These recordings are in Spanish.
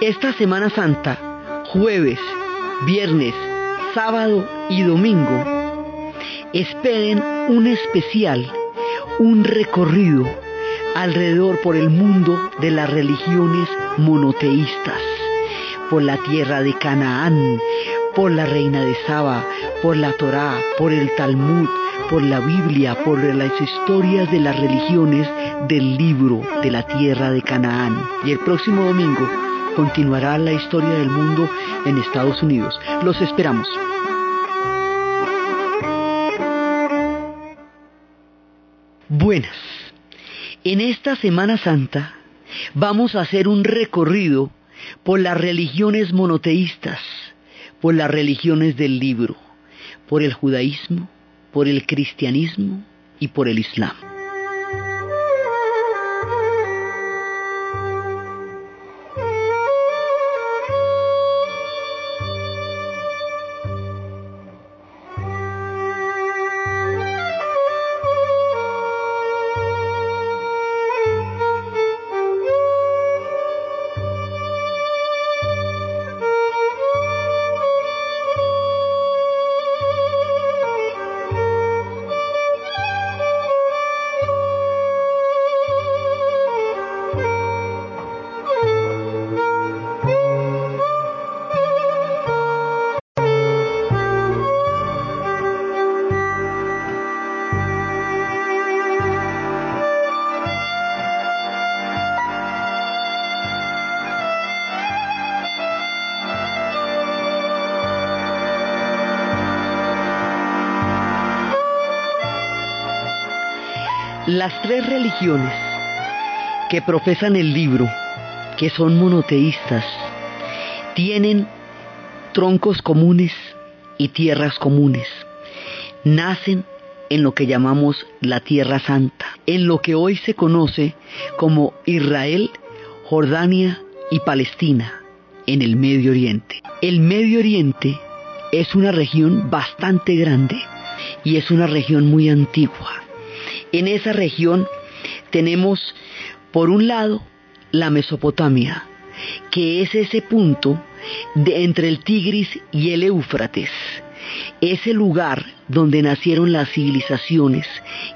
Esta Semana Santa, jueves, viernes, sábado y domingo, esperen un especial, un recorrido alrededor por el mundo de las religiones monoteístas, por la tierra de Canaán, por la reina de Saba, por la Torá, por el Talmud, por la Biblia, por las historias de las religiones del libro de la tierra de Canaán. Y el próximo domingo continuará la historia del mundo en Estados Unidos. Los esperamos. Buenas. En esta Semana Santa vamos a hacer un recorrido por las religiones monoteístas, por las religiones del libro, por el judaísmo, por el cristianismo y por el islam. Las tres religiones que profesan el libro, que son monoteístas, tienen troncos comunes y tierras comunes. Nacen en lo que llamamos la Tierra Santa, en lo que hoy se conoce como Israel, Jordania y Palestina, en el Medio Oriente. El Medio Oriente es una región bastante grande y es una región muy antigua. En esa región tenemos, por un lado, la Mesopotamia, que es ese punto de entre el Tigris y el Éufrates, ese lugar donde nacieron las civilizaciones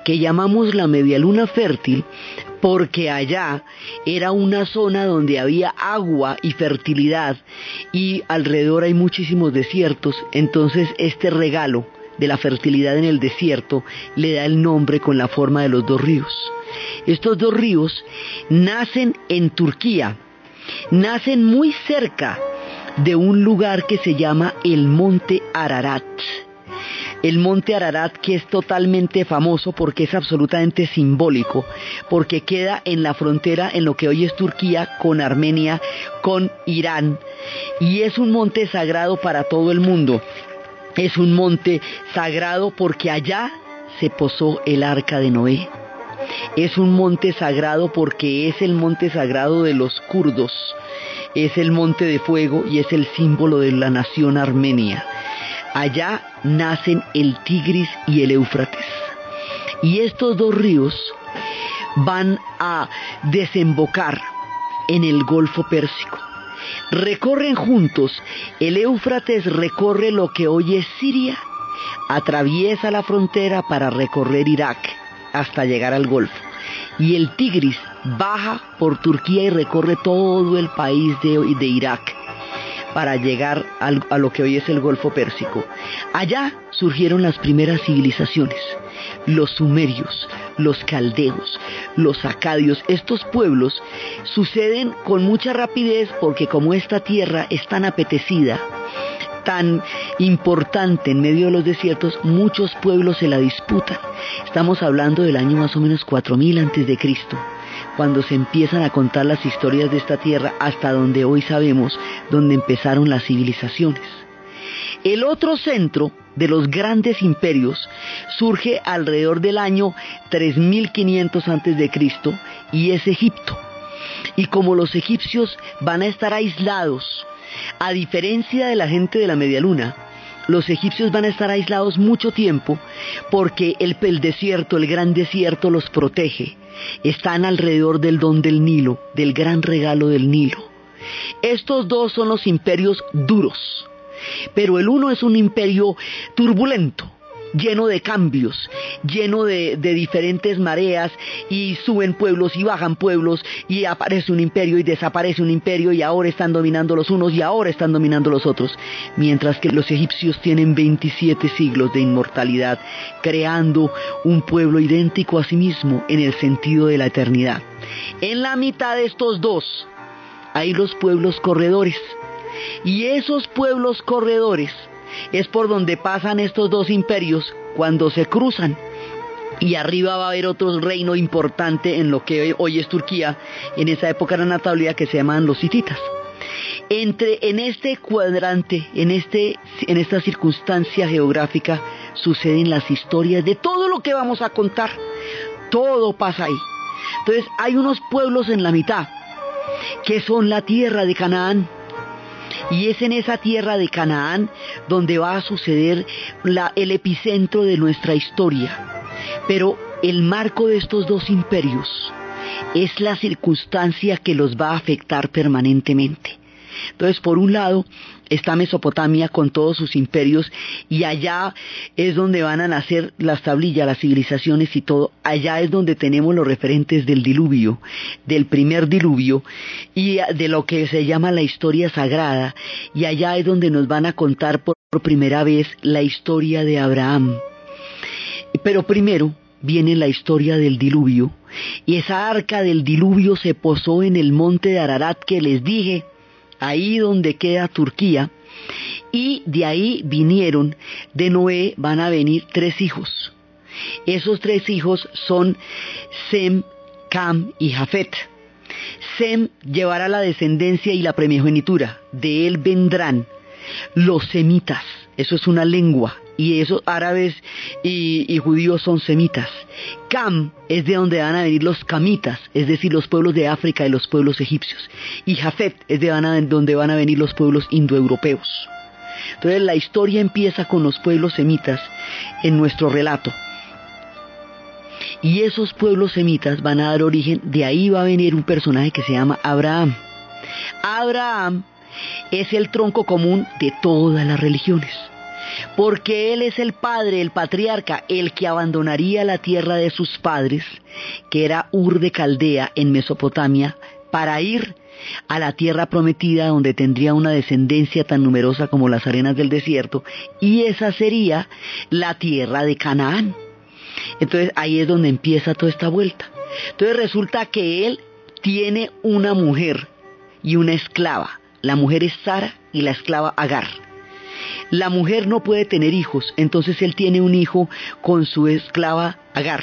que llamamos la media luna fértil porque allá era una zona donde había agua y fertilidad y alrededor hay muchísimos desiertos, entonces este regalo de la fertilidad en el desierto le da el nombre con la forma de los dos ríos. Estos dos ríos nacen en Turquía, nacen muy cerca de un lugar que se llama el Monte Ararat. El monte Ararat que es totalmente famoso porque es absolutamente simbólico, porque queda en la frontera en lo que hoy es Turquía con Armenia, con Irán, y es un monte sagrado para todo el mundo. Es un monte sagrado porque allá se posó el arca de Noé. Es un monte sagrado porque es el monte sagrado de los kurdos. Es el monte de fuego y es el símbolo de la nación armenia. Allá nacen el Tigris y el Éufrates. Y estos dos ríos van a desembocar en el Golfo Pérsico recorren juntos. El Éufrates recorre lo que hoy es Siria, atraviesa la frontera para recorrer Irak hasta llegar al Golfo. Y el Tigris baja por Turquía y recorre todo el país de, de Irak para llegar a lo que hoy es el Golfo Pérsico. Allá surgieron las primeras civilizaciones, los sumerios, los caldeos, los acadios. Estos pueblos suceden con mucha rapidez porque como esta tierra es tan apetecida, tan importante en medio de los desiertos, muchos pueblos se la disputan. Estamos hablando del año más o menos 4000 antes de Cristo cuando se empiezan a contar las historias de esta tierra hasta donde hoy sabemos donde empezaron las civilizaciones. El otro centro de los grandes imperios surge alrededor del año 3500 antes de Cristo y es Egipto. Y como los egipcios van a estar aislados, a diferencia de la gente de la media luna, los egipcios van a estar aislados mucho tiempo porque el, el desierto, el gran desierto los protege están alrededor del don del Nilo, del gran regalo del Nilo. Estos dos son los imperios duros, pero el uno es un imperio turbulento, lleno de cambios, lleno de, diferentes mareas y suben pueblos y bajan pueblos y aparece un imperio y desaparece un imperio y ahora están dominando los unos y ahora están dominando los otros, mientras que los egipcios tienen 27 siglos de inmortalidad, creando un pueblo idéntico a sí mismo en el sentido de la eternidad. En la mitad de estos dos hay los pueblos corredores y esos pueblos corredores es por donde pasan estos dos imperios cuando se cruzan. Y arriba va a haber otro reino importante en lo que hoy es Turquía, en esa época era Anatolia, que se llaman los hititas. Entre, en este cuadrante, en, este, en esta circunstancia geográfica, suceden las historias de todo lo que vamos a contar. Todo pasa ahí. Entonces hay unos pueblos en la mitad, que son la tierra de Canaán, y es en esa tierra de Canaán donde va a suceder el epicentro de nuestra historia. Pero el marco de estos dos imperios es la circunstancia que los va a afectar permanentemente. Entonces, por un lado, está Mesopotamia con todos sus imperios y allá es donde van a nacer las tablillas, las civilizaciones y todo. Allá es donde tenemos los referentes del diluvio, del primer diluvio y de lo que se llama la historia sagrada. Y allá es donde nos van a contar por primera vez la historia de Abraham. Pero primero viene la historia del diluvio y esa arca del diluvio se posó en el monte de Ararat que les dije ahí donde queda Turquía, y de ahí vinieron, de Noé van a venir tres hijos. Esos tres hijos son Sem, Cam y Jafet. Sem llevará la descendencia y la primogenitura, de él vendrán los semitas, eso es una lengua, y esos árabes y, judíos son semitas. Cam es de donde van a venir los camitas, es decir, los pueblos de África y los pueblos egipcios. Y Jafet es de donde van a venir los pueblos indoeuropeos. Entonces la historia empieza con los pueblos semitas en nuestro relato. Y esos pueblos semitas van a dar origen, de ahí va a venir un personaje que se llama Abraham. Abraham es el tronco común de todas las religiones porque Él es el Padre, el patriarca, el que abandonaría la tierra de sus padres, que era Ur de Caldea en Mesopotamia, para ir a la tierra prometida donde tendría una descendencia tan numerosa como las arenas del desierto, y esa sería la tierra de Canaán. Entonces ahí es donde empieza toda esta vuelta. Entonces resulta que él tiene una mujer y una esclava. La mujer es Sara y la esclava Agar. La mujer no puede tener hijos, entonces él tiene un hijo con su esclava Agar.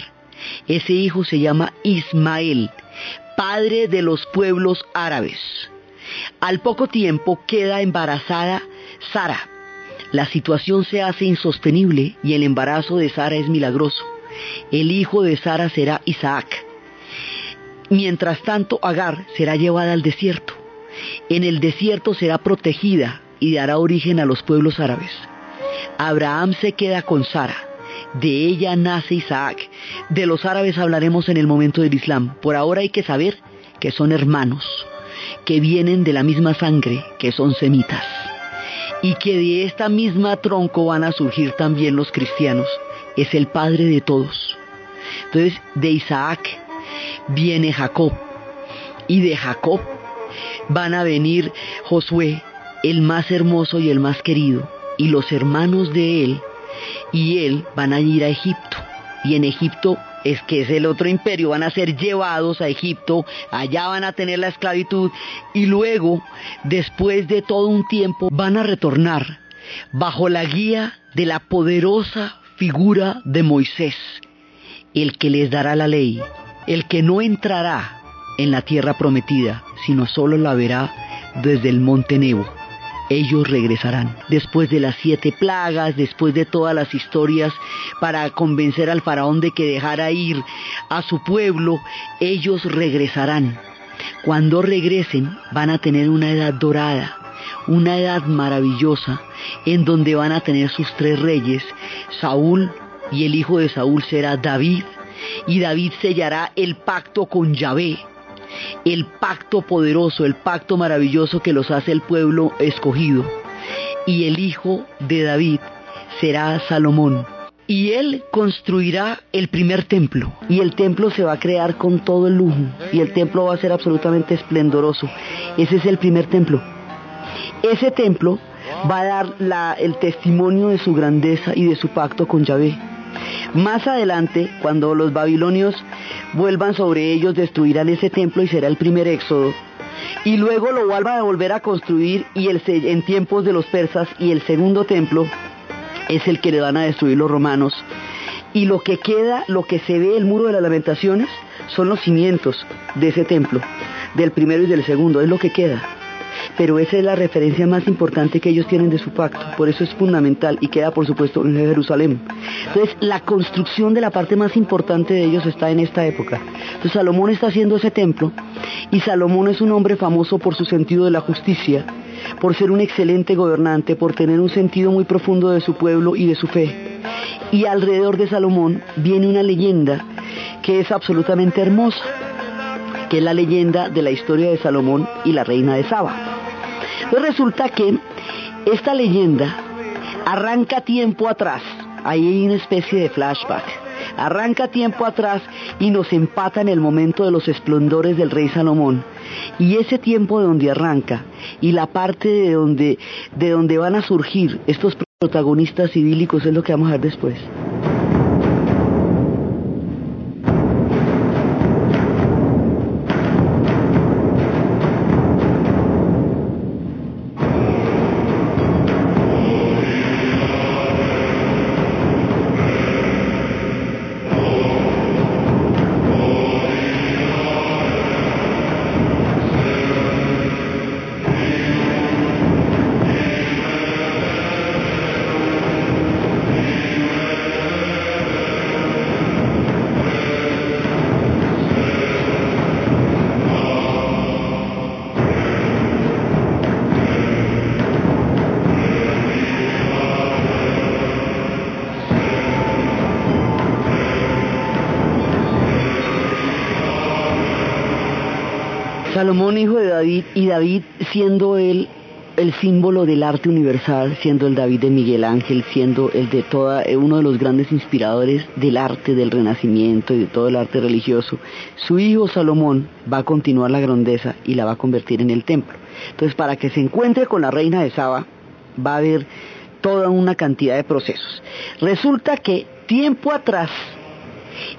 Ese hijo se llama Ismael, padre de los pueblos árabes. Al poco tiempo queda embarazada Sara. La situación se hace insostenible y el embarazo de Sara es milagroso. El hijo de Sara será Isaac. Mientras tanto, Agar será llevada al desierto. En el desierto será protegida y dará origen a los pueblos árabes. Abraham se queda con Sara. De ella nace Isaac. De los árabes hablaremos en el momento del Islam. Por ahora hay que saber que son hermanos, que vienen de la misma sangre, que son semitas. Y que de esta misma tronco van a surgir también los cristianos. Es el padre de todos. Entonces, de Isaac viene Jacob. Y de Jacob van a venir Josué, el más hermoso y el más querido, y los hermanos de él y él van a ir a Egipto. Y en Egipto es que es el otro imperio, van a ser llevados a Egipto, allá van a tener la esclavitud y luego, después de todo un tiempo, van a retornar bajo la guía de la poderosa figura de Moisés, el que les dará la ley, el que no entrará en la tierra prometida, sino solo la verá desde el monte Nebo ellos regresarán. Después de las siete plagas, después de todas las historias para convencer al faraón de que dejara ir a su pueblo, ellos regresarán. Cuando regresen van a tener una edad dorada, una edad maravillosa, en donde van a tener sus tres reyes, Saúl, y el hijo de Saúl será David, y David sellará el pacto con Yahvé. El pacto poderoso, el pacto maravilloso que los hace el pueblo escogido. Y el hijo de David será Salomón. Y él construirá el primer templo. Y el templo se va a crear con todo el lujo. Y el templo va a ser absolutamente esplendoroso. Ese es el primer templo. Ese templo va a dar el testimonio de su grandeza y de su pacto con Yahvé. Más adelante, cuando los babilonios vuelvan sobre ellos, destruirán ese templo y será el primer éxodo. Y luego lo vuelvan a volver a construir y el, en tiempos de los persas y el segundo templo es el que le van a destruir los romanos. Y lo que queda, lo que se ve, el muro de las lamentaciones, son los cimientos de ese templo, del primero y del segundo, es lo que queda pero esa es la referencia más importante que ellos tienen de su pacto, por eso es fundamental y queda por supuesto en Jerusalén. Entonces la construcción de la parte más importante de ellos está en esta época. Entonces Salomón está haciendo ese templo y Salomón es un hombre famoso por su sentido de la justicia, por ser un excelente gobernante, por tener un sentido muy profundo de su pueblo y de su fe. Y alrededor de Salomón viene una leyenda que es absolutamente hermosa, que es la leyenda de la historia de Salomón y la reina de Saba. Pues resulta que esta leyenda arranca tiempo atrás, ahí hay una especie de flashback, arranca tiempo atrás y nos empata en el momento de los esplendores del rey Salomón. Y ese tiempo de donde arranca y la parte de donde, de donde van a surgir estos protagonistas idílicos es lo que vamos a ver después. Siendo él el símbolo del arte universal, siendo el David de Miguel Ángel, siendo el de toda, eh, uno de los grandes inspiradores del arte del Renacimiento y de todo el arte religioso, su hijo Salomón va a continuar la grandeza y la va a convertir en el templo. Entonces, para que se encuentre con la reina de Saba, va a haber toda una cantidad de procesos. Resulta que tiempo atrás,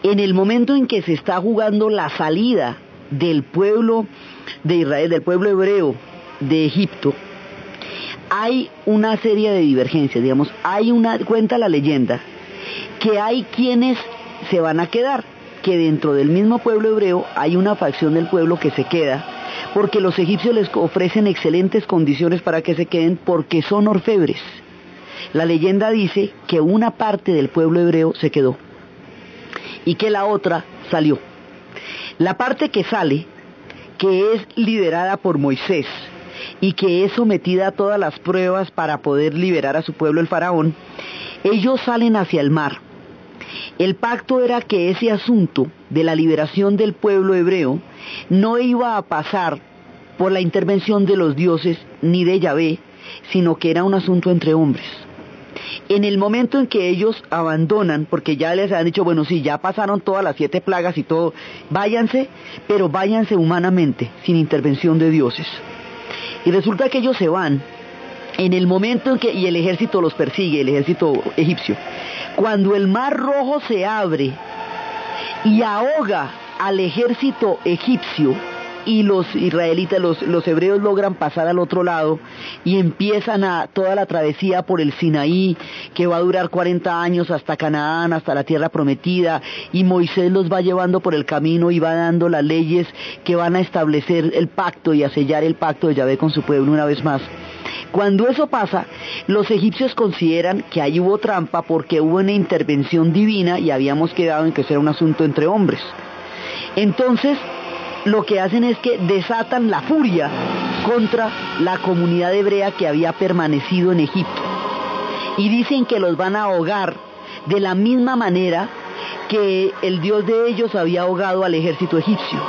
en el momento en que se está jugando la salida del pueblo de Israel, del pueblo hebreo de Egipto, hay una serie de divergencias, digamos, hay una, cuenta la leyenda, que hay quienes se van a quedar, que dentro del mismo pueblo hebreo hay una facción del pueblo que se queda, porque los egipcios les ofrecen excelentes condiciones para que se queden porque son orfebres. La leyenda dice que una parte del pueblo hebreo se quedó y que la otra salió. La parte que sale que es liderada por Moisés y que es sometida a todas las pruebas para poder liberar a su pueblo el faraón, ellos salen hacia el mar. El pacto era que ese asunto de la liberación del pueblo hebreo no iba a pasar por la intervención de los dioses ni de Yahvé, sino que era un asunto entre hombres en el momento en que ellos abandonan, porque ya les han dicho, bueno, sí, ya pasaron todas las siete plagas y todo, váyanse, pero váyanse humanamente, sin intervención de dioses. Y resulta que ellos se van en el momento en que, y el ejército los persigue, el ejército egipcio, cuando el mar rojo se abre y ahoga al ejército egipcio, y los israelitas, los, hebreos logran pasar al otro lado y empiezan a toda la travesía por el Sinaí, que va a durar 40 años hasta Canaán, hasta la tierra prometida, y Moisés los va llevando por el camino y va dando las leyes que van a establecer el pacto y a sellar el pacto de Yahvé con su pueblo una vez más. Cuando eso pasa, los egipcios consideran que ahí hubo trampa porque hubo una intervención divina y habíamos quedado en que era un asunto entre hombres. Entonces, lo que hacen es que desatan la furia contra la comunidad hebrea que había permanecido en Egipto. Y dicen que los van a ahogar de la misma manera que el Dios de ellos había ahogado al ejército egipcio.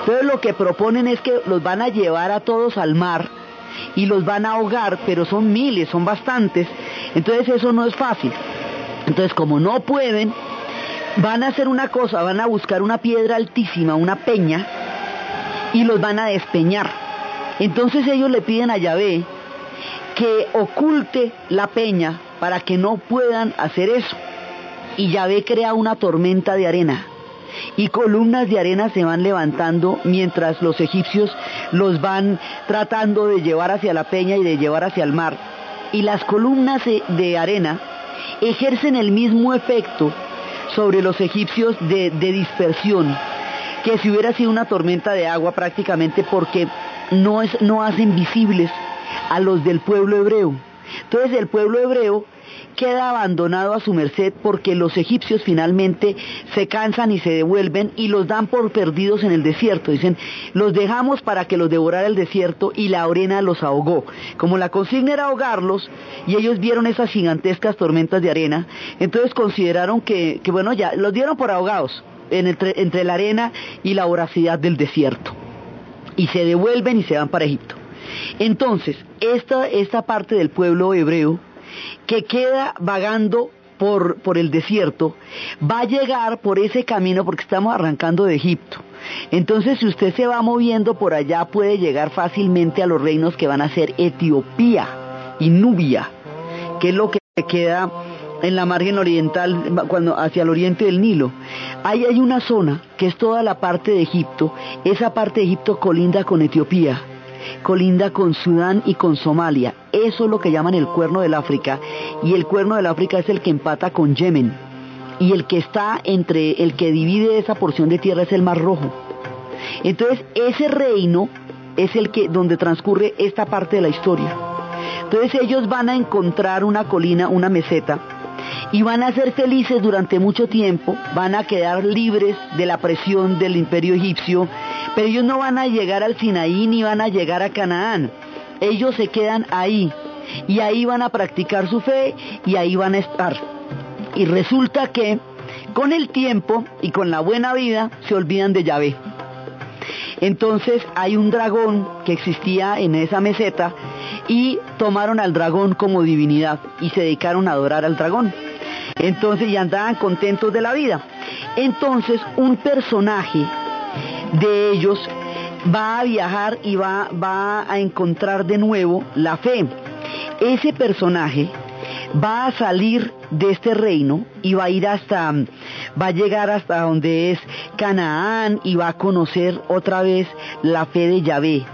Entonces lo que proponen es que los van a llevar a todos al mar y los van a ahogar, pero son miles, son bastantes. Entonces eso no es fácil. Entonces como no pueden, van a hacer una cosa, van a buscar una piedra altísima, una peña, y los van a despeñar. Entonces ellos le piden a Yahvé que oculte la peña para que no puedan hacer eso. Y Yahvé crea una tormenta de arena. Y columnas de arena se van levantando mientras los egipcios los van tratando de llevar hacia la peña y de llevar hacia el mar. Y las columnas de arena ejercen el mismo efecto sobre los egipcios de, dispersión que si hubiera sido una tormenta de agua prácticamente porque no, es, no hacen visibles a los del pueblo hebreo. Entonces el pueblo hebreo queda abandonado a su merced porque los egipcios finalmente se cansan y se devuelven y los dan por perdidos en el desierto. Dicen, los dejamos para que los devorara el desierto y la arena los ahogó. Como la consigna era ahogarlos y ellos vieron esas gigantescas tormentas de arena, entonces consideraron que, bueno, ya los dieron por ahogados entre, la arena y la voracidad del desierto. Y se devuelven y se van para Egipto. Entonces, esta, esta parte del pueblo hebreo que queda vagando por, por, el desierto, va a llegar por ese camino porque estamos arrancando de Egipto. Entonces, si usted se va moviendo por allá, puede llegar fácilmente a los reinos que van a ser Etiopía y Nubia, que es lo que queda en la margen oriental, cuando hacia el oriente del Nilo. Ahí hay una zona que es toda la parte de Egipto. Esa parte de Egipto colinda con Etiopía colinda con Sudán y con Somalia. Eso es lo que llaman el cuerno del África. Y el cuerno del África es el que empata con Yemen. Y el que está entre, el que divide esa porción de tierra es el Mar Rojo. Entonces, ese reino es el que, donde transcurre esta parte de la historia. Entonces ellos van a encontrar una colina, una meseta, y van a ser felices durante mucho tiempo, van a quedar libres de la presión del imperio egipcio, pero ellos no van a llegar al Sinaí ni van a llegar a Canaán. Ellos se quedan ahí y ahí van a practicar su fe y ahí van a estar. Y resulta que con el tiempo y con la buena vida se olvidan de Yahvé. Entonces hay un dragón que existía en esa meseta y tomaron al dragón como divinidad y se dedicaron a adorar al dragón. Entonces ya andaban contentos de la vida. Entonces un personaje de ellos va a viajar y va, a encontrar de nuevo la fe. Ese personaje va a salir de este reino y va a ir hasta, va a llegar hasta donde es Canaán y va a conocer otra vez la fe de Yahvé.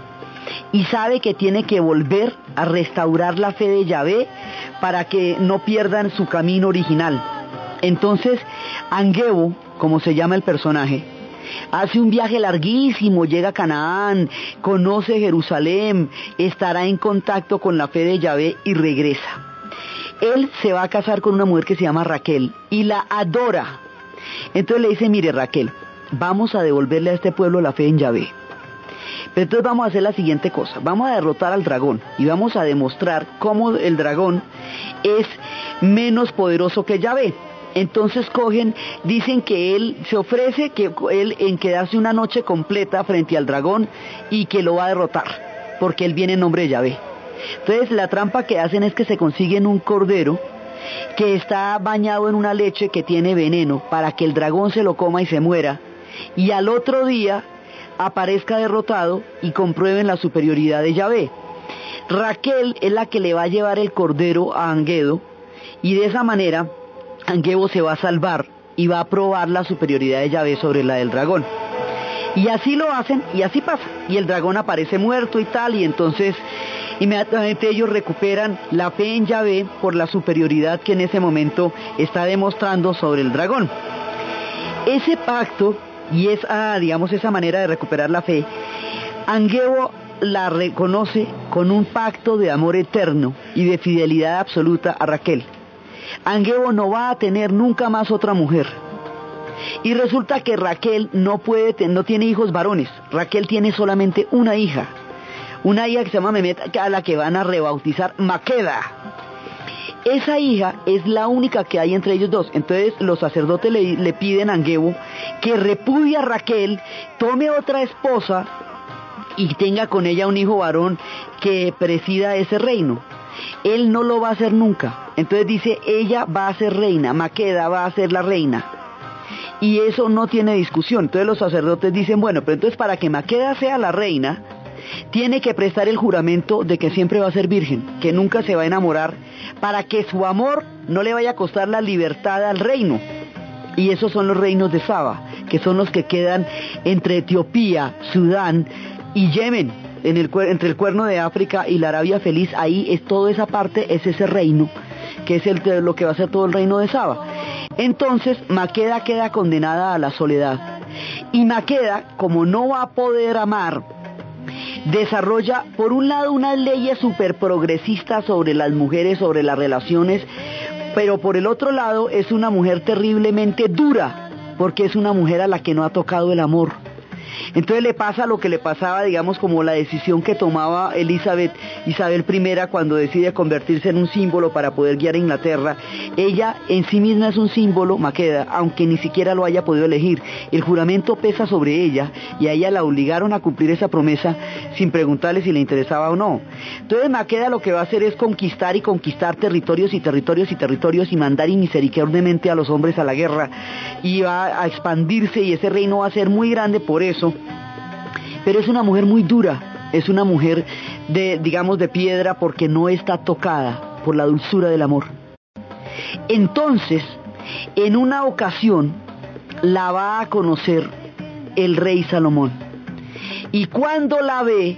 Y sabe que tiene que volver a restaurar la fe de Yahvé para que no pierdan su camino original. Entonces, Angebo, como se llama el personaje, hace un viaje larguísimo, llega a Canaán, conoce Jerusalén, estará en contacto con la fe de Yahvé y regresa. Él se va a casar con una mujer que se llama Raquel y la adora. Entonces le dice, mire Raquel, vamos a devolverle a este pueblo la fe en Yahvé. Pero entonces vamos a hacer la siguiente cosa, vamos a derrotar al dragón y vamos a demostrar cómo el dragón es menos poderoso que Yahvé. Entonces cogen, dicen que él se ofrece que él en quedarse una noche completa frente al dragón y que lo va a derrotar, porque él viene en nombre de Yahvé. Entonces la trampa que hacen es que se consiguen un cordero que está bañado en una leche que tiene veneno para que el dragón se lo coma y se muera. Y al otro día aparezca derrotado y comprueben la superioridad de Yahvé. Raquel es la que le va a llevar el cordero a Anguedo y de esa manera Anguebo se va a salvar y va a probar la superioridad de Yahvé sobre la del dragón. Y así lo hacen y así pasa. Y el dragón aparece muerto y tal y entonces inmediatamente ellos recuperan la fe en Yahvé por la superioridad que en ese momento está demostrando sobre el dragón. Ese pacto y esa, digamos, esa manera de recuperar la fe, Angebo la reconoce con un pacto de amor eterno y de fidelidad absoluta a Raquel. Angebo no va a tener nunca más otra mujer. Y resulta que Raquel no puede, no tiene hijos varones. Raquel tiene solamente una hija. Una hija que se llama Memet, a la que van a rebautizar Maqueda. esa hija es la única que hay entre ellos dos. Entonces los sacerdotes le, piden a Angebo que repudie a Raquel, tome otra esposa y tenga con ella un hijo varón que presida ese reino. Él no lo va a hacer nunca. Entonces dice, ella va a ser reina, Maqueda va a ser la reina. Y eso no tiene discusión. Entonces los sacerdotes dicen, bueno, pero entonces para que Maqueda sea la reina, tiene que prestar el juramento de que siempre va a ser virgen, que nunca se va a enamorar, para que su amor no le vaya a costar la libertad al reino. Y esos son los reinos de Saba, que son los que quedan entre Etiopía, Sudán y Yemen, entre el cuerno de África y la Arabia Feliz. Ahí es toda esa parte, es ese reino, que es el, lo que va a ser todo el reino de Saba. Entonces, Maqueda queda condenada a la soledad. Y Maqueda, como no va a poder amar desarrolla, por un lado, unas leyes súper progresistas sobre las mujeres, sobre las relaciones, pero por el otro lado es una mujer terriblemente dura, porque es una mujer a la que no ha tocado el amor entonces le pasa lo que le pasaba, digamos, como la decisión que tomaba Elizabeth, Isabel I cuando decide convertirse en un símbolo para poder guiar a Inglaterra. Ella en sí misma es un símbolo, Maqueda, aunque ni siquiera lo haya podido elegir. El juramento pesa sobre ella y a ella la obligaron a cumplir esa promesa sin preguntarle si le interesaba o no. Entonces Maqueda lo que va a hacer es conquistar y conquistar territorios y territorios y territorios y mandar inmisericordiamente a los hombres a la guerra y va a expandirse y ese reino va a ser muy grande por pero es una mujer muy dura, es una mujer de, digamos, de piedra porque no está tocada por la dulzura del amor. Entonces, en una ocasión, la va a conocer el rey Salomón. Y cuando la ve,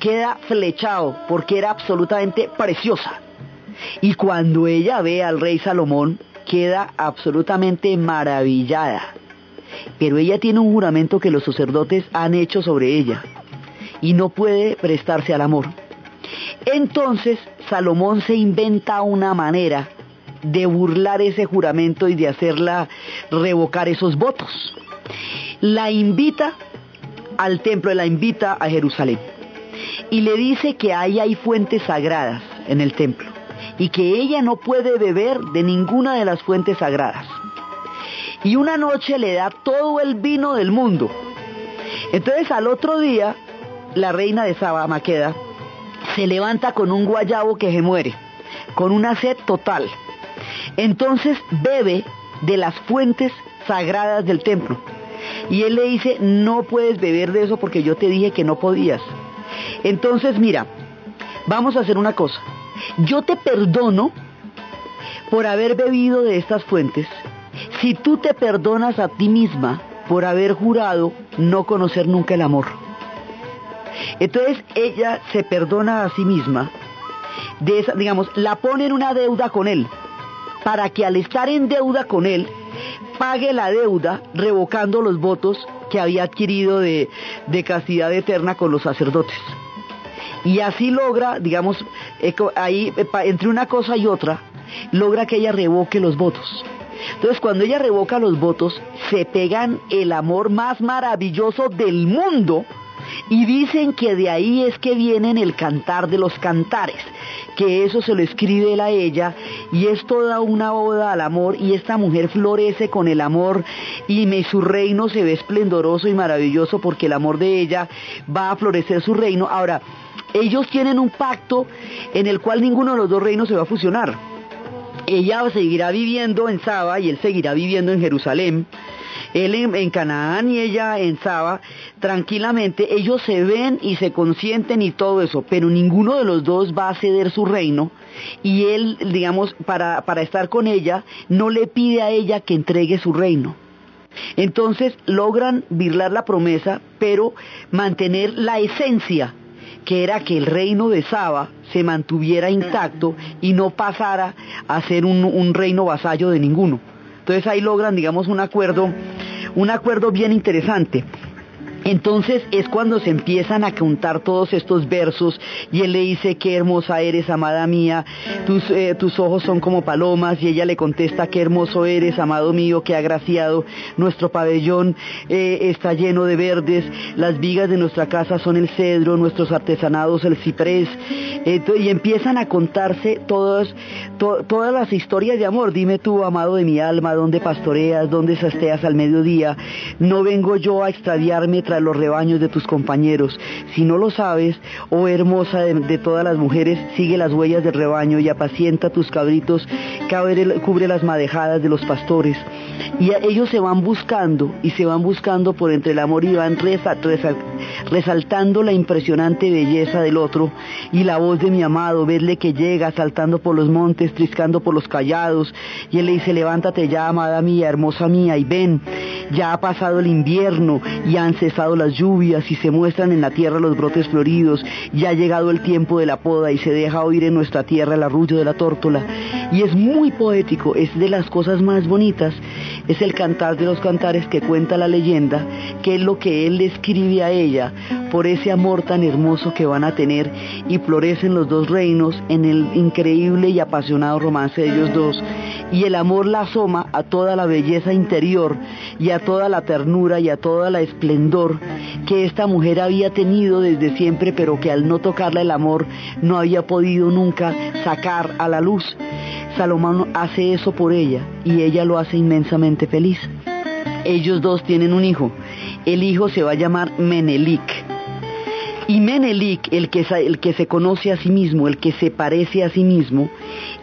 queda flechado porque era absolutamente preciosa. Y cuando ella ve al rey Salomón, queda absolutamente maravillada pero ella tiene un juramento que los sacerdotes han hecho sobre ella y no puede prestarse al amor. Entonces Salomón se inventa una manera de burlar ese juramento y de hacerla revocar esos votos. La invita al templo, la invita a Jerusalén y le dice que ahí hay fuentes sagradas en el templo y que ella no puede beber de ninguna de las fuentes sagradas y una noche le da todo el vino del mundo. Entonces al otro día, la reina de Saba, Maqueda, se levanta con un guayabo que se muere, con una sed total. Entonces bebe de las fuentes sagradas del templo. Y él le dice, no puedes beber de eso porque yo te dije que no podías. Entonces mira, vamos a hacer una cosa. Yo te perdono por haber bebido de estas fuentes si tú te perdonas a ti misma por haber jurado no conocer nunca el amor. Entonces ella se perdona a sí misma, esa, digamos, la pone en una deuda con él, para que al estar en deuda con él, pague la deuda revocando los votos que había adquirido de, de castidad eterna con los sacerdotes. Y así logra, digamos, ahí entre una cosa y otra, logra que ella revoque los votos. Entonces cuando ella revoca los votos, se pegan el amor más maravilloso del mundo y dicen que de ahí es que vienen el cantar de los cantares, que eso se lo escribe él a ella y es toda una oda al amor y esta mujer florece con el amor y su reino se ve esplendoroso y maravilloso porque el amor de ella va a florecer su reino. Ahora, ellos tienen un pacto en el cual ninguno de los dos reinos se va a fusionar ella seguirá viviendo en Saba y él seguirá viviendo en Jerusalén. Él en, Canaán y ella en Saba, tranquilamente, ellos se ven y se consienten y todo eso, pero ninguno de los dos va a ceder su reino y él, digamos, para, para estar con ella, no le pide a ella que entregue su reino. Entonces logran virlar la promesa, pero mantener la esencia que era que el reino de Saba se mantuviera intacto y no pasara a ser un, reino vasallo de ninguno. Entonces ahí logran, digamos, un acuerdo, un acuerdo bien interesante. Entonces es cuando se empiezan a contar todos estos versos y él le dice, qué hermosa eres, amada mía, tus, eh, tus ojos son como palomas. Y ella le contesta, qué hermoso eres, amado mío, qué agraciado, nuestro pabellón eh, está lleno de verdes, las vigas de nuestra casa son el cedro, nuestros artesanados el ciprés, y empiezan a contarse todas, todas las historias de amor, dime tú, amado de mi alma, dónde pastoreas, dónde sasteas al mediodía, no vengo yo a extraviarme los rebaños de tus compañeros. Si no lo sabes, oh hermosa de, todas las mujeres, sigue las huellas del rebaño y apacienta tus cabritos, cubre las madejadas de los pastores. Y ellos se van buscando y se van buscando por entre el amor y van resaltando la impresionante belleza del otro y la voz de mi amado, verle que llega saltando por los montes, triscando por los callados y él le dice, levántate ya, amada mía, hermosa mía, y ven, ya ha pasado el invierno y han cesado las lluvias y se muestran en la tierra los brotes floridos, ya ha llegado el tiempo de la poda y se deja oír en nuestra tierra el arrullo de la tórtola. Y es muy poético, es de las cosas más bonitas, es el cantar de los cantares que cuenta la leyenda, que es lo que él le escribe a ella por ese amor tan hermoso que van a tener y florecen los dos reinos en el increíble y apasionado romance de ellos dos. Y el amor la asoma a toda la belleza interior y a toda la ternura y a toda la esplendor que esta mujer había tenido desde siempre, pero que al no tocarle el amor no había podido nunca sacar a la luz. Salomón hace eso por ella y ella lo hace inmensamente feliz. Ellos dos tienen un hijo. El hijo se va a llamar Menelik. Y Menelik, el que, el que se conoce a sí mismo, el que se parece a sí mismo,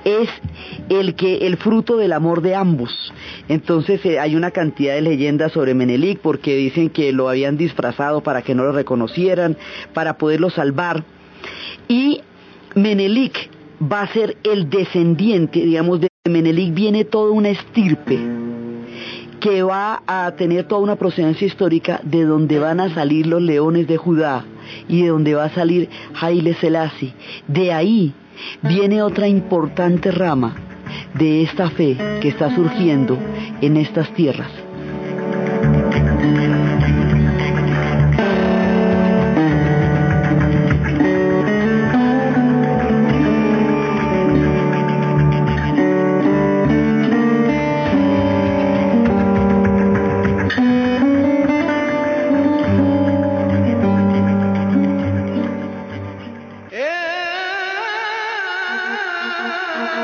es el que el fruto del amor de ambos. Entonces eh, hay una cantidad de leyendas sobre Menelik porque dicen que lo habían disfrazado para que no lo reconocieran, para poderlo salvar. Y Menelik va a ser el descendiente, digamos, de Menelik viene toda una estirpe que va a tener toda una procedencia histórica de donde van a salir los leones de Judá y de donde va a salir Haile Selassie. De ahí viene otra importante rama de esta fe que está surgiendo en estas tierras.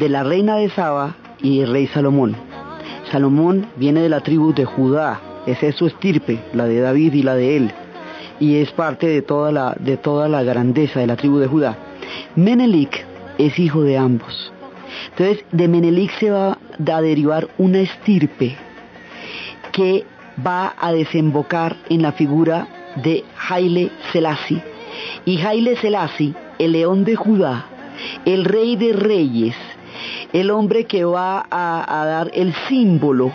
de la reina de Saba y el rey Salomón. Salomón viene de la tribu de Judá, esa es su estirpe, la de David y la de él, y es parte de toda la, de toda la grandeza de la tribu de Judá. Menelik es hijo de ambos. Entonces, de Menelik se va a derivar una estirpe que va a desembocar en la figura de Haile Selassie. Y Haile Selassie, el león de Judá, el rey de reyes, el hombre que va a, dar el símbolo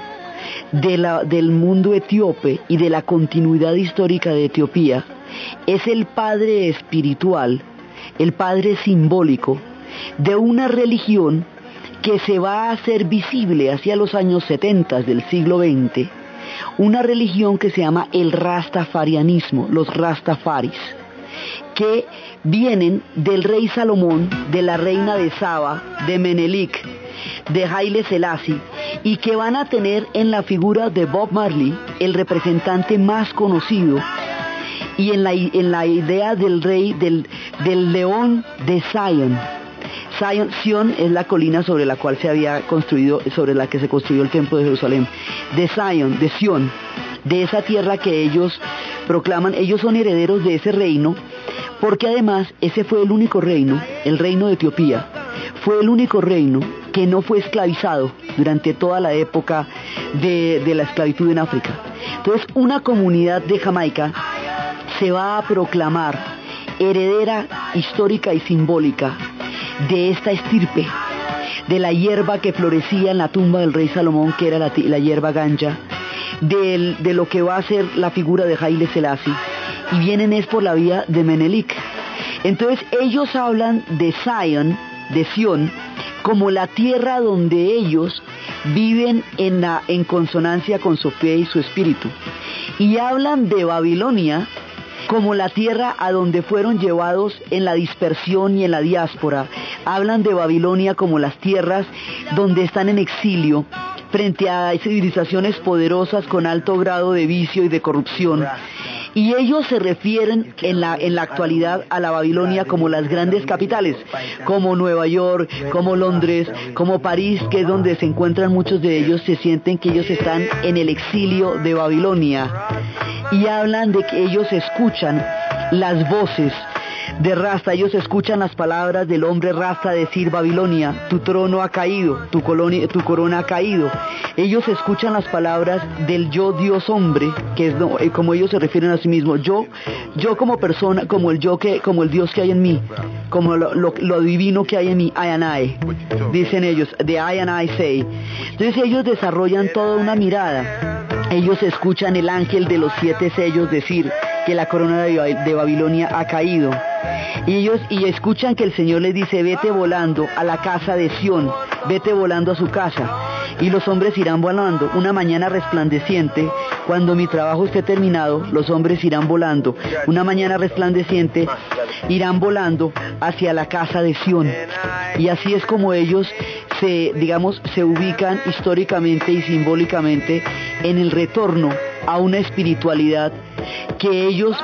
del mundo etíope y de la continuidad histórica de Etiopía, es el padre espiritual, el padre simbólico de una religión que se va a hacer visible hacia los años 70 del siglo XX, una religión que se llama el rastafarianismo, los rastafaris que vienen del rey Salomón, de la reina de Saba, de Menelik, de Haile Selassie, y que van a tener en la figura de Bob Marley el representante más conocido y en la, en la idea del rey, del, del león de Zion. Zion, Sion es la colina sobre la cual se había construido, sobre la que se construyó el templo de Jerusalén. De Zion, de Sion, de esa tierra que ellos proclaman, ellos son herederos de ese reino, porque además ese fue el único reino, el reino de Etiopía, fue el único reino que no fue esclavizado durante toda la época de, la esclavitud en África. Entonces, una comunidad de Jamaica se va a proclamar heredera histórica y simbólica de esta estirpe, de la hierba que florecía en la tumba del rey Salomón, que era la, hierba ganja, de lo que va a ser la figura de Haile Selassie, y vienen es por la vía de Menelik. Entonces ellos hablan de Zion, de Sion, como la tierra donde ellos viven en, la, en consonancia con su fe y su espíritu. Y hablan de Babilonia como la tierra a donde fueron llevados en la dispersión y en la diáspora. Hablan de Babilonia como las tierras donde están en exilio frente a civilizaciones poderosas con alto grado de vicio y de corrupción. Y ellos se refieren en la, en la actualidad a la Babilonia como las grandes capitales, como Nueva York, como Londres, como París, que es donde se encuentran muchos de ellos, se sienten que ellos están en el exilio de Babilonia. Y hablan de que ellos escuchan las voces de Rasta. Ellos escuchan las palabras del hombre Rasta decir, Babilonia, tu trono ha caído, tu, corona ha caído. Ellos escuchan las palabras del yo Dios hombre, que es eh, como ellos se refieren a sí mismos. Yo, yo como persona, como el yo que, como el Dios que hay en mí, como lo, divino que hay en mí, I and I. Dicen ellos, de I and I say. Entonces ellos desarrollan toda una mirada. Ellos escuchan el ángel de los siete sellos decir que la corona de Babilonia ha caído. Y ellos y escuchan que el Señor les dice, vete volando a la casa de Sión, vete volando a su casa. Y los hombres irán volando. Una mañana resplandeciente, cuando mi trabajo esté terminado, los hombres irán volando. Una mañana resplandeciente, irán volando hacia la casa de Sión. Y así es como ellos se, digamos, se ubican históricamente y simbólicamente en el retorno a una espiritualidad que ellos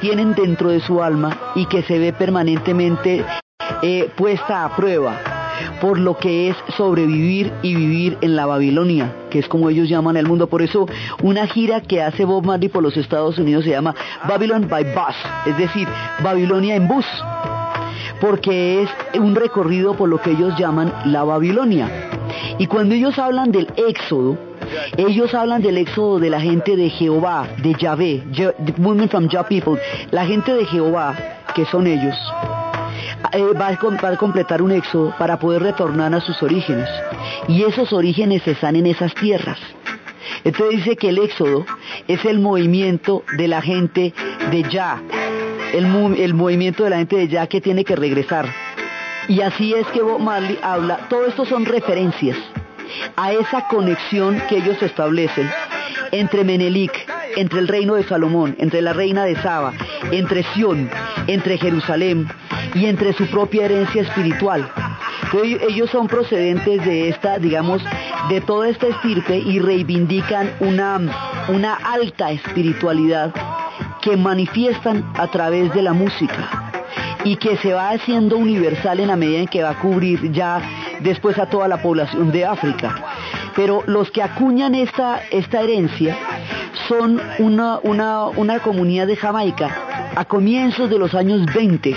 tienen dentro de su alma y que se ve permanentemente eh, puesta a prueba por lo que es sobrevivir y vivir en la Babilonia, que es como ellos llaman el mundo. Por eso una gira que hace Bob Marley por los Estados Unidos se llama Babylon by Bus, es decir, Babilonia en bus, porque es un recorrido por lo que ellos llaman la Babilonia. Y cuando ellos hablan del éxodo, ellos hablan del éxodo de la gente de Jehová, de Yahvé, movement from people, la gente de Jehová, que son ellos, eh, va, a, completar un éxodo para poder retornar a sus orígenes. Y esos orígenes están en esas tierras. Entonces dice que el éxodo es el movimiento de la gente de Yah, el, el movimiento de la gente de Yah que tiene que regresar. Y así es que Bob Marley habla, todo esto son referencias a esa conexión que ellos establecen entre Menelik, entre el reino de Salomón, entre la reina de Saba, entre Sión, entre Jerusalén y entre su propia herencia espiritual. ellos son procedentes de esta, digamos, de toda esta estirpe y reivindican una, una alta espiritualidad que manifiestan a través de la música y que se va haciendo universal en la medida en que va a cubrir ya después a toda la población de África. Pero los que acuñan esta, esta herencia son una, una, una comunidad de Jamaica a comienzos de los años 20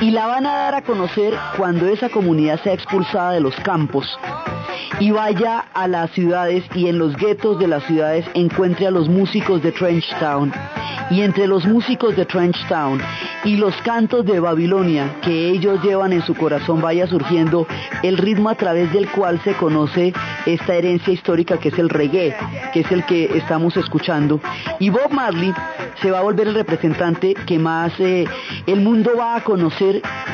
y la van a dar a conocer cuando esa comunidad sea expulsada de los campos y vaya a las ciudades y en los guetos de las ciudades encuentre a los músicos de Trench Town y entre los músicos de Trench Town y los cantos de Babilonia que ellos llevan en su corazón vaya surgiendo el ritmo a través del cual se conoce esta herencia histórica que es el reggae, que es el que estamos escuchando. Y Bob Marley se va a volver el representante que más eh, el mundo va a conocer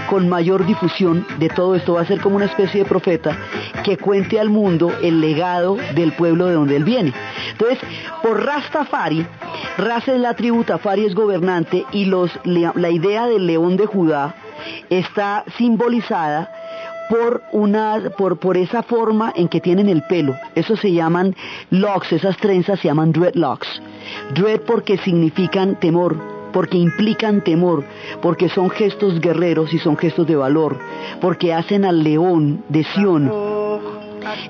con mayor difusión de todo esto. Va a ser como una especie de profeta que cuente al mundo el legado del pueblo de donde él viene. Entonces, por Rastafari, Raza es la tribu, Tafari es gobernante y los, la idea del león de Judá está simbolizada por una por, por esa forma en que tienen el pelo. Eso se llaman locks, esas trenzas se llaman dreadlocks. Dread porque significan temor, porque implican temor, porque son gestos guerreros y son gestos de valor, porque hacen al león de Sión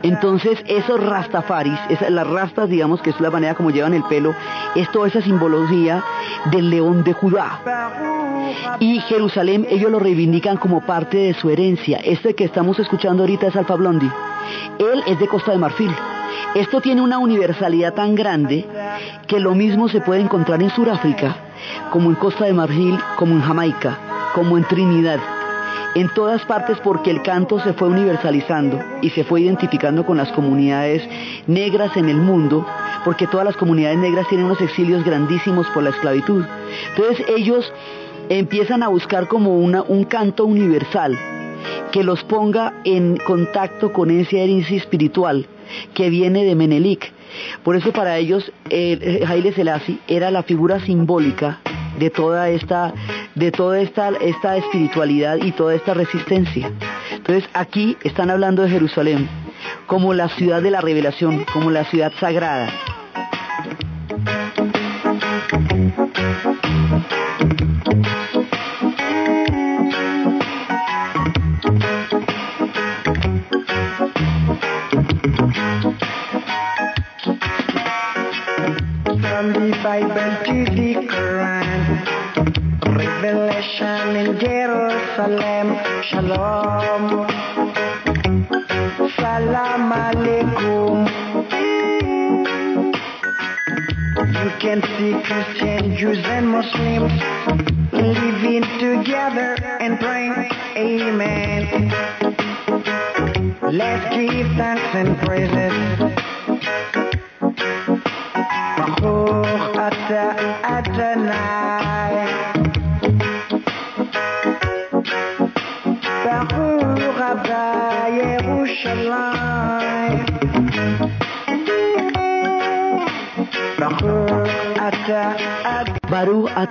entonces, esos rastafaris, las rastas, digamos, que es la manera como llevan el pelo, es toda esa simbología del león de Judá. Y Jerusalén, ellos lo reivindican como parte de su herencia. Este que estamos escuchando ahorita es Alfa Blondi. Él es de Costa de Marfil. Esto tiene una universalidad tan grande que lo mismo se puede encontrar en Sudáfrica, como en Costa de Marfil, como en Jamaica, como en Trinidad en todas partes porque el canto se fue universalizando y se fue identificando con las comunidades negras en el mundo, porque todas las comunidades negras tienen unos exilios grandísimos por la esclavitud. Entonces ellos empiezan a buscar como un canto universal que los ponga en contacto con ese herencia espiritual que viene de Menelik. Por eso para ellos eh, Haile Selassie era la figura simbólica de toda esta de toda esta, esta espiritualidad y toda esta resistencia. Entonces aquí están hablando de Jerusalén como la ciudad de la revelación, como la ciudad sagrada. Shalom. Salam alaikum. You can see Christians, Jews, and Muslims living together and praying. Amen. Let's give thanks praises.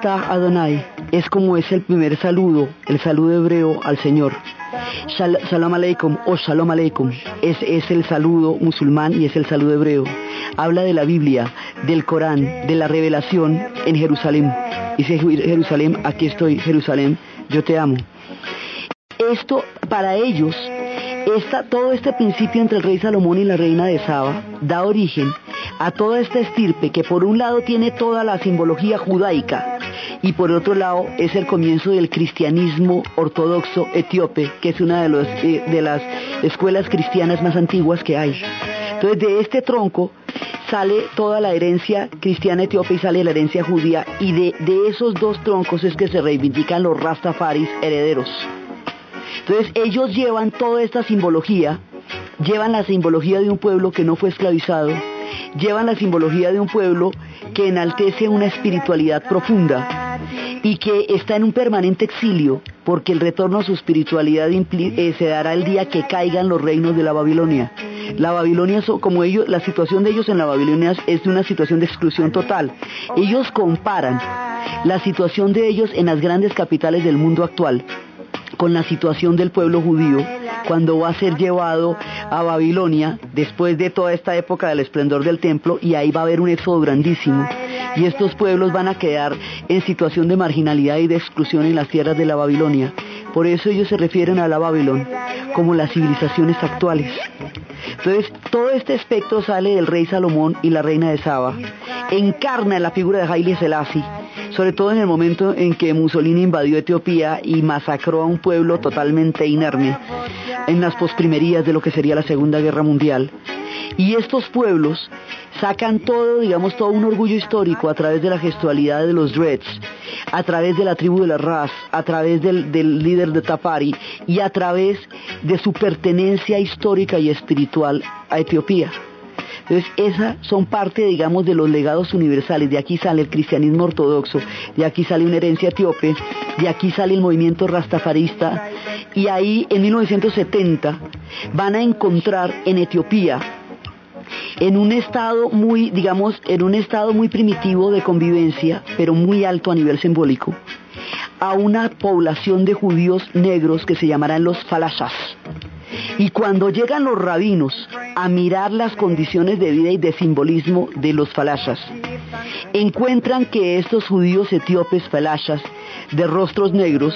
Adonai es como es el primer saludo, el saludo hebreo al Señor. Shalom Aleikum o Shalom Aleikum es, es el saludo musulmán y es el saludo hebreo. Habla de la Biblia, del Corán, de la revelación en Jerusalén. Dice Jerusalén, aquí estoy, Jerusalén, yo te amo. Esto para ellos, todo este principio entre el rey Salomón y la reina de Saba da origen a toda esta estirpe que por un lado tiene toda la simbología judaica y por otro lado es el comienzo del cristianismo ortodoxo etíope, que es una de, eh, las escuelas cristianas más antiguas que hay. Entonces de este tronco sale toda la herencia cristiana etíope y sale la herencia judía y de, de esos dos troncos es que se reivindican los rastafaris herederos. Entonces ellos llevan toda esta simbología, llevan la simbología de un pueblo que no fue esclavizado, llevan la simbología de un pueblo que enaltece una espiritualidad profunda y que está en un permanente exilio, porque el retorno a su espiritualidad eh, se dará el día que caigan los reinos de la Babilonia. La Babilonia, como ellos, la situación de ellos en la Babilonia es de una situación de exclusión total. Ellos comparan la situación de ellos en las grandes capitales del mundo actual con la situación del pueblo judío cuando va a ser llevado a Babilonia después de toda esta época del esplendor del templo y ahí va a haber un éxodo grandísimo y estos pueblos van a quedar en situación de marginalidad y de exclusión en las tierras de la Babilonia. Por eso ellos se refieren a la Babilón como las civilizaciones actuales. Entonces, todo este espectro sale del rey Salomón y la reina de Saba. Encarna en la figura de Haile Selassie sobre todo en el momento en que Mussolini invadió Etiopía y masacró a un pueblo totalmente inerme en las posprimerías de lo que sería la Segunda Guerra Mundial. Y estos pueblos sacan todo, digamos, todo un orgullo histórico a través de la gestualidad de los Dreads, a través de la tribu de la Raz, a través del, líder de Tapari y a través de su pertenencia histórica y espiritual a Etiopía. Entonces, esas son parte, digamos, de los legados universales. De aquí sale el cristianismo ortodoxo, de aquí sale una herencia etíope, de aquí sale el movimiento rastafarista. Y ahí, en 1970, van a encontrar en Etiopía en un estado muy, digamos, en un estado muy primitivo de convivencia, pero muy alto a nivel simbólico, a una población de judíos negros que se llamarán los falashas. Y cuando llegan los rabinos a mirar las condiciones de vida y de simbolismo de los falashas, encuentran que estos judíos etíopes falashas de rostros negros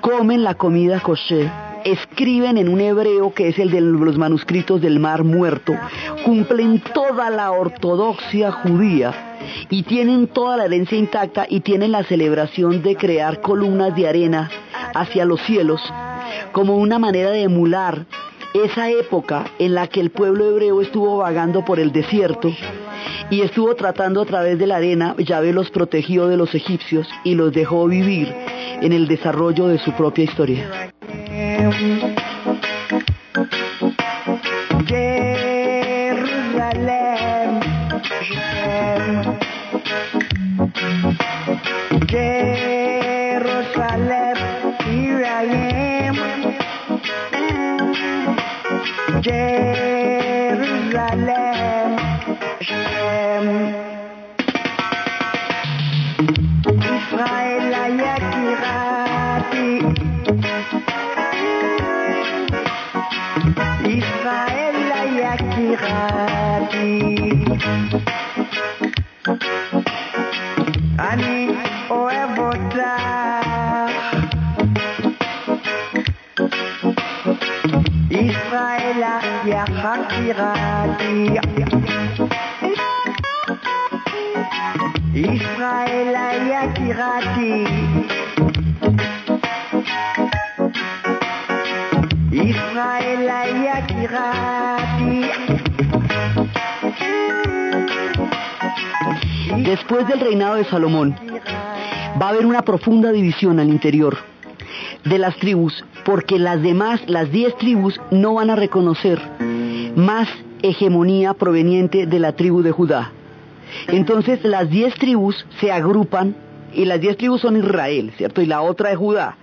comen la comida kosher, escriben en un hebreo que es el de los manuscritos del Mar Muerto, cumplen toda la ortodoxia judía y tienen toda la herencia intacta y tienen la celebración de crear columnas de arena hacia los cielos como una manera de emular esa época en la que el pueblo hebreo estuvo vagando por el desierto y estuvo tratando a través de la arena, Yahvé los protegió de los egipcios y los dejó vivir en el desarrollo de su propia historia. Jérusalem, je t'aime. Israël, Yakirati. Israël, Yakirati. Después del reinado de Salomón, va a haber una profunda división al interior de las tribus, porque las demás, las diez tribus, no van a reconocer más hegemonía proveniente de la tribu de Judá. Entonces las diez tribus se agrupan, y las diez tribus son Israel, ¿cierto? Y la otra es Judá.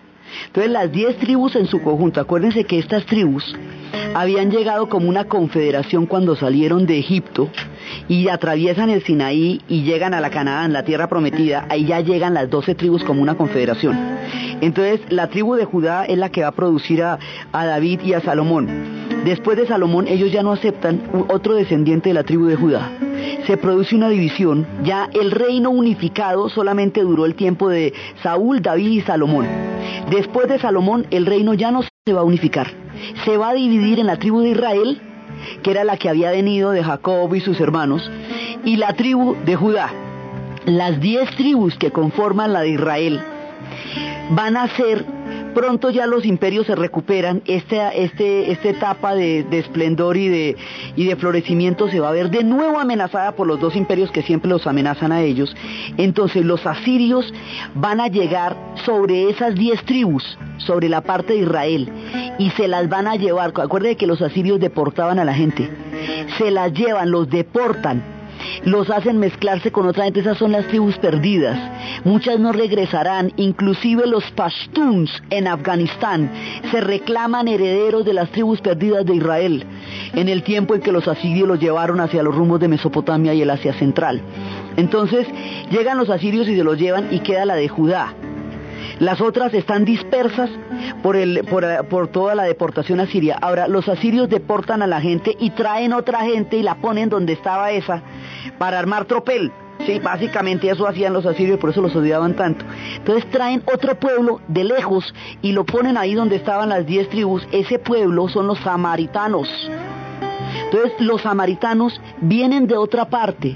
Entonces las diez tribus en su conjunto, acuérdense que estas tribus habían llegado como una confederación cuando salieron de Egipto y atraviesan el Sinaí y llegan a la Canaán, la tierra prometida, ahí ya llegan las doce tribus como una confederación. Entonces la tribu de Judá es la que va a producir a David y a Salomón. Después de Salomón ellos ya no aceptan otro descendiente de la tribu de Judá. Se produce una división, ya el reino unificado solamente duró el tiempo de Saúl, David y Salomón. Después de Salomón el reino ya no se va a unificar, se va a dividir en la tribu de Israel, que era la que había venido de Jacob y sus hermanos, y la tribu de Judá. Las diez tribus que conforman la de Israel van a ser pronto ya los imperios se recuperan, esta, este, esta etapa de, esplendor y de, y de florecimiento se va a ver de nuevo amenazada por los dos imperios que siempre los amenazan a ellos. Entonces los asirios van a llegar sobre esas diez tribus, sobre la parte de Israel, y se las van a llevar. Acuérdense que los asirios deportaban a la gente. Se las llevan, los deportan los hacen mezclarse con otra gente, esas son las tribus perdidas. Muchas no regresarán, inclusive los pashtuns en Afganistán se reclaman herederos de las tribus perdidas de Israel, en el tiempo en que los asirios los llevaron hacia los rumbos de Mesopotamia y el Asia Central. Entonces llegan los asirios y se los llevan y queda la de Judá. Las otras están dispersas por, toda la deportación asiria. Ahora, los asirios deportan a la gente y traen otra gente y la ponen donde estaba esa para armar tropel. Sí, básicamente eso hacían los asirios por eso los odiaban tanto. Entonces traen otro pueblo de lejos y lo ponen ahí donde estaban las diez tribus. Ese pueblo son los samaritanos. Entonces los samaritanos vienen de otra parte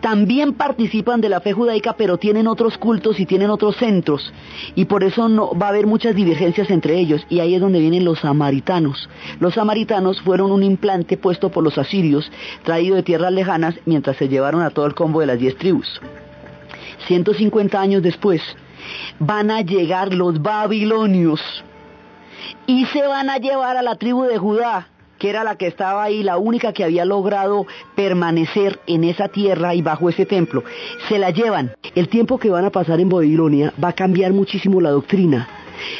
también participan de la fe judaica, pero tienen otros cultos y tienen otros centros, y por eso no va a haber muchas divergencias entre ellos, y ahí es donde vienen los samaritanos. Los samaritanos fueron un implante puesto por los asirios, traído de tierras lejanas, mientras se llevaron a todo el combo de las diez tribus. 150 años después, van a llegar los babilonios y se van a llevar a la tribu de Judá que era la que estaba ahí, la única que había logrado permanecer en esa tierra y bajo ese templo. Se la llevan. El tiempo que van a pasar en Babilonia va a cambiar muchísimo la doctrina.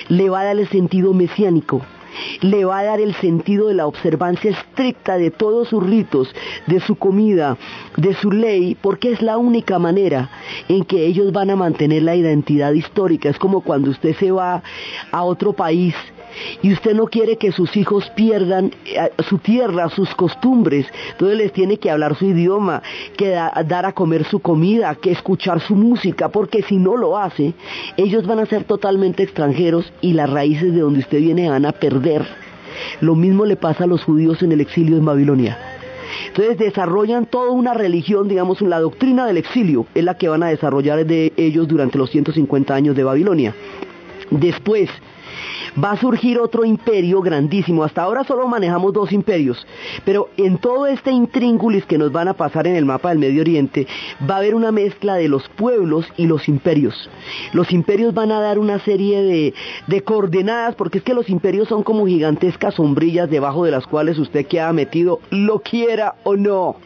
Le va a dar el sentido mesiánico le va a dar el sentido de la observancia estricta de todos sus ritos, de su comida, de su ley, porque es la única manera en que ellos van a mantener la identidad histórica. Es como cuando usted se va a otro país y usted no quiere que sus hijos pierdan eh, su tierra, sus costumbres, entonces les tiene que hablar su idioma, que dar a comer su comida, que escuchar su música, porque si no lo hace, ellos van a ser totalmente extranjeros y las raíces de donde usted viene van a perder. Lo mismo le pasa a los judíos en el exilio en Babilonia. Entonces desarrollan toda una religión, digamos, la doctrina del exilio es la que van a desarrollar de ellos durante los 150 años de Babilonia. Después, va a surgir otro imperio grandísimo. Hasta ahora solo manejamos dos imperios, pero en todo este intríngulis que nos van a pasar en el mapa del Medio Oriente, va a haber una mezcla de los pueblos y los imperios. Los imperios van a dar una serie de, de coordenadas, porque es que los imperios son como gigantescas sombrillas debajo de las cuales usted queda metido, lo quiera o no.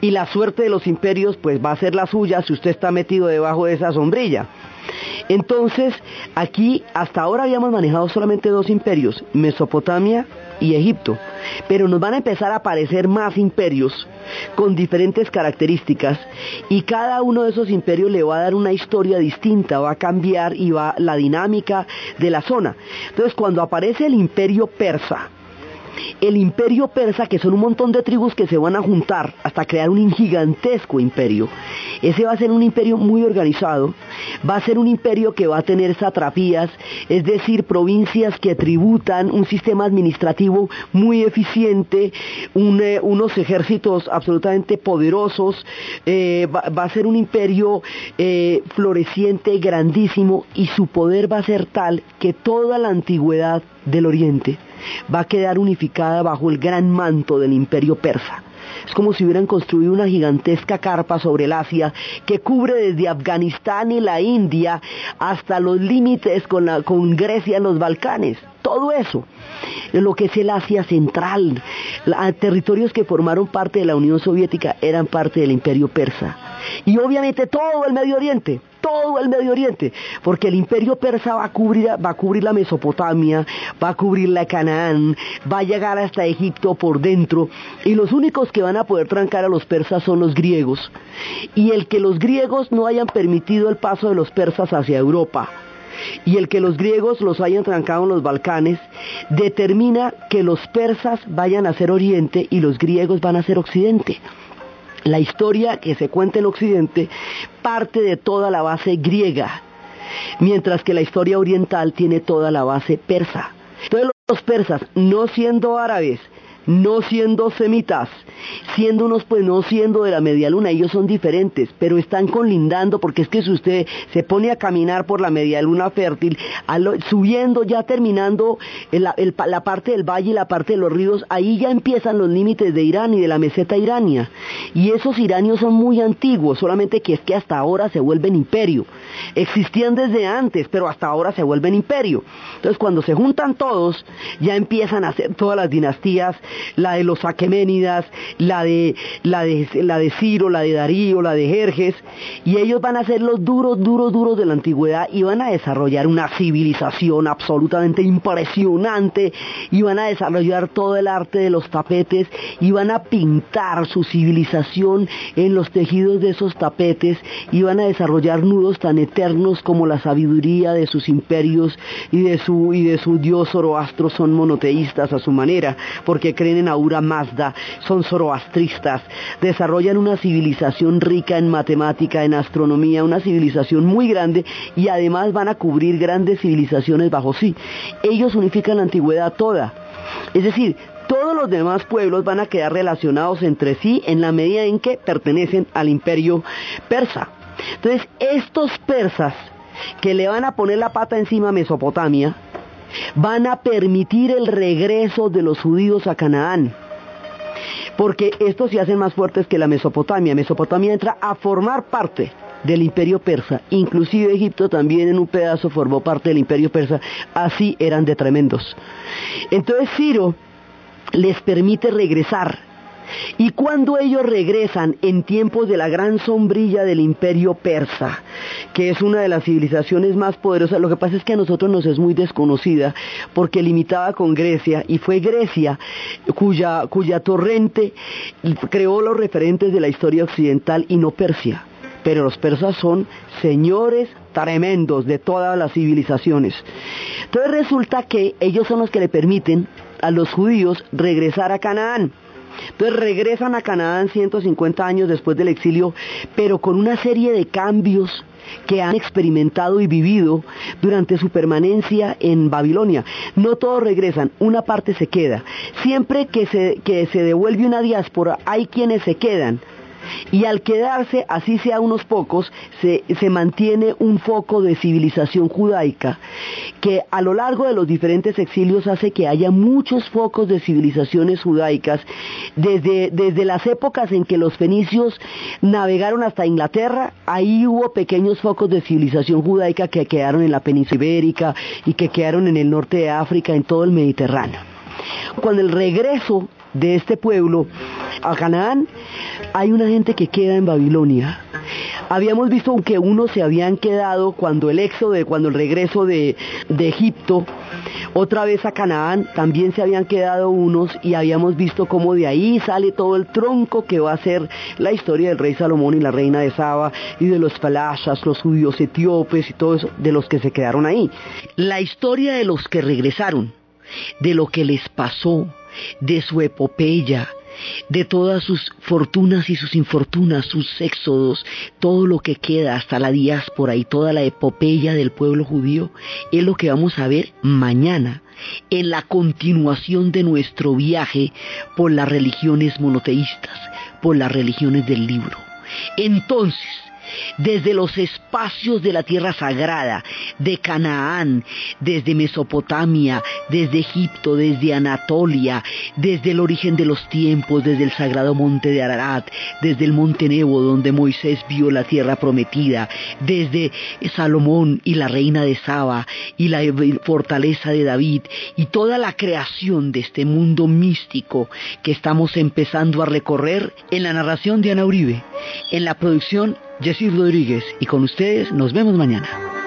Y la suerte de los imperios pues va a ser la suya si usted está metido debajo de esa sombrilla. Entonces, aquí hasta ahora habíamos manejado solamente dos imperios, Mesopotamia y Egipto, pero nos van a empezar a aparecer más imperios con diferentes características y cada uno de esos imperios le va a dar una historia distinta, va a cambiar y va la dinámica de la zona. Entonces, cuando aparece el imperio persa, el imperio persa, que son un montón de tribus que se van a juntar hasta crear un gigantesco imperio. Ese va a ser un imperio muy organizado, va a ser un imperio que va a tener satrapías, es decir, provincias que tributan, un sistema administrativo muy eficiente, eh, unos ejércitos absolutamente poderosos, eh, va, a ser un imperio eh, floreciente, grandísimo, y su poder va a ser tal que toda la antigüedad del Oriente va a quedar unificada bajo el gran manto del imperio persa. Es como si hubieran construido una gigantesca carpa sobre el Asia que cubre desde Afganistán y la India hasta los límites con, con Grecia en los Balcanes. Todo eso, lo que es el Asia Central, territorios que formaron parte de la Unión Soviética eran parte del imperio persa. Y obviamente todo el Medio Oriente, todo el Medio Oriente, porque el imperio persa va a cubrir, va a cubrir la Mesopotamia, va a cubrir la Canaán, va a llegar hasta Egipto por dentro, y los únicos que van a poder trancar a los persas son los griegos. Y el que los griegos no hayan permitido el paso de los persas hacia Europa, y el que los griegos los hayan trancado en los Balcanes determina que los persas vayan a ser Oriente y los griegos van a ser Occidente. La historia que se cuenta en Occidente parte de toda la base griega, mientras que la historia oriental tiene toda la base persa. Entonces los persas, no siendo árabes, no siendo semitas, siendo unos pues no siendo de la media luna, ellos son diferentes, pero están colindando porque es que si usted se pone a caminar por la media luna fértil, subiendo ya terminando la parte del valle y la parte de los ríos, ahí ya empiezan los límites de Irán y de la meseta irania. Y esos iranios son muy antiguos, solamente que es que hasta ahora se vuelven imperio. Existían desde antes, pero hasta ahora se vuelven imperio. Entonces cuando se juntan todos, ya empiezan a hacer todas las dinastías la de los Aqueménidas, la de, la de, la de Ciro, la de Darío, la de Jerjes, y ellos van a ser los duros, duros, duros de la antigüedad y van a desarrollar una civilización absolutamente impresionante y van a desarrollar todo el arte de los tapetes y van a pintar su civilización en los tejidos de esos tapetes y van a desarrollar nudos tan eternos como la sabiduría de sus imperios y de su, y de su dios Zoroastro son monoteístas a su manera, porque creen en Aura Mazda, son zoroastristas, desarrollan una civilización rica en matemática, en astronomía, una civilización muy grande y además van a cubrir grandes civilizaciones bajo sí. Ellos unifican la antigüedad toda. Es decir, todos los demás pueblos van a quedar relacionados entre sí en la medida en que pertenecen al imperio persa. Entonces, estos persas que le van a poner la pata encima a Mesopotamia, van a permitir el regreso de los judíos a Canaán. Porque estos se hacen más fuertes que la Mesopotamia. Mesopotamia entra a formar parte del imperio persa. Inclusive Egipto también en un pedazo formó parte del imperio persa. Así eran de tremendos. Entonces Ciro les permite regresar y cuando ellos regresan en tiempos de la gran sombrilla del imperio persa, que es una de las civilizaciones más poderosas, lo que pasa es que a nosotros nos es muy desconocida porque limitaba con Grecia y fue Grecia cuya, cuya torrente creó los referentes de la historia occidental y no Persia. Pero los persas son señores tremendos de todas las civilizaciones. Entonces resulta que ellos son los que le permiten a los judíos regresar a Canaán. Entonces regresan a Canaán 150 años después del exilio, pero con una serie de cambios que han experimentado y vivido durante su permanencia en Babilonia. No todos regresan, una parte se queda. Siempre que se, que se devuelve una diáspora, hay quienes se quedan Y al quedarse, así sea unos pocos, se, mantiene un foco de civilización judaica que a lo largo de los diferentes exilios hace que haya muchos focos de civilizaciones judaicas, desde, desde las épocas en que los fenicios navegaron hasta Inglaterra, ahí hubo pequeños focos de civilización judaica que quedaron en la península ibérica y que quedaron en el norte de África, en todo el Mediterráneo. Con el regreso de este pueblo a Canaán, hay una gente que queda en Babilonia. Habíamos visto que unos se habían quedado cuando el éxodo, cuando el regreso de, de Egipto, otra vez a Canaán, también se habían quedado unos y habíamos visto cómo de ahí sale todo el tronco que va a ser la historia del rey Salomón y la reina de Saba y de los falashas, los judíos etíopes y todo eso, de los que se quedaron ahí. La historia de los que regresaron, de lo que les pasó, de su epopeya, de todas sus fortunas y sus infortunas, sus éxodos, todo lo que queda hasta la diáspora y toda la epopeya del pueblo judío, es lo que vamos a ver mañana en la continuación de nuestro viaje por las religiones monoteístas, por las religiones del libro. Entonces, desde los espacios de la tierra sagrada, de Canaán, desde Mesopotamia, desde Egipto, desde Anatolia, desde el origen de los tiempos, desde el sagrado monte de Ararat, desde el monte Nebo donde Moisés vio la tierra prometida, desde Salomón y la reina de Saba y la fortaleza de David y toda la creación de este mundo místico que estamos empezando a recorrer en la narración de Ana Uribe, en la producción Jessy Rodríguez y con ustedes nos vemos mañana.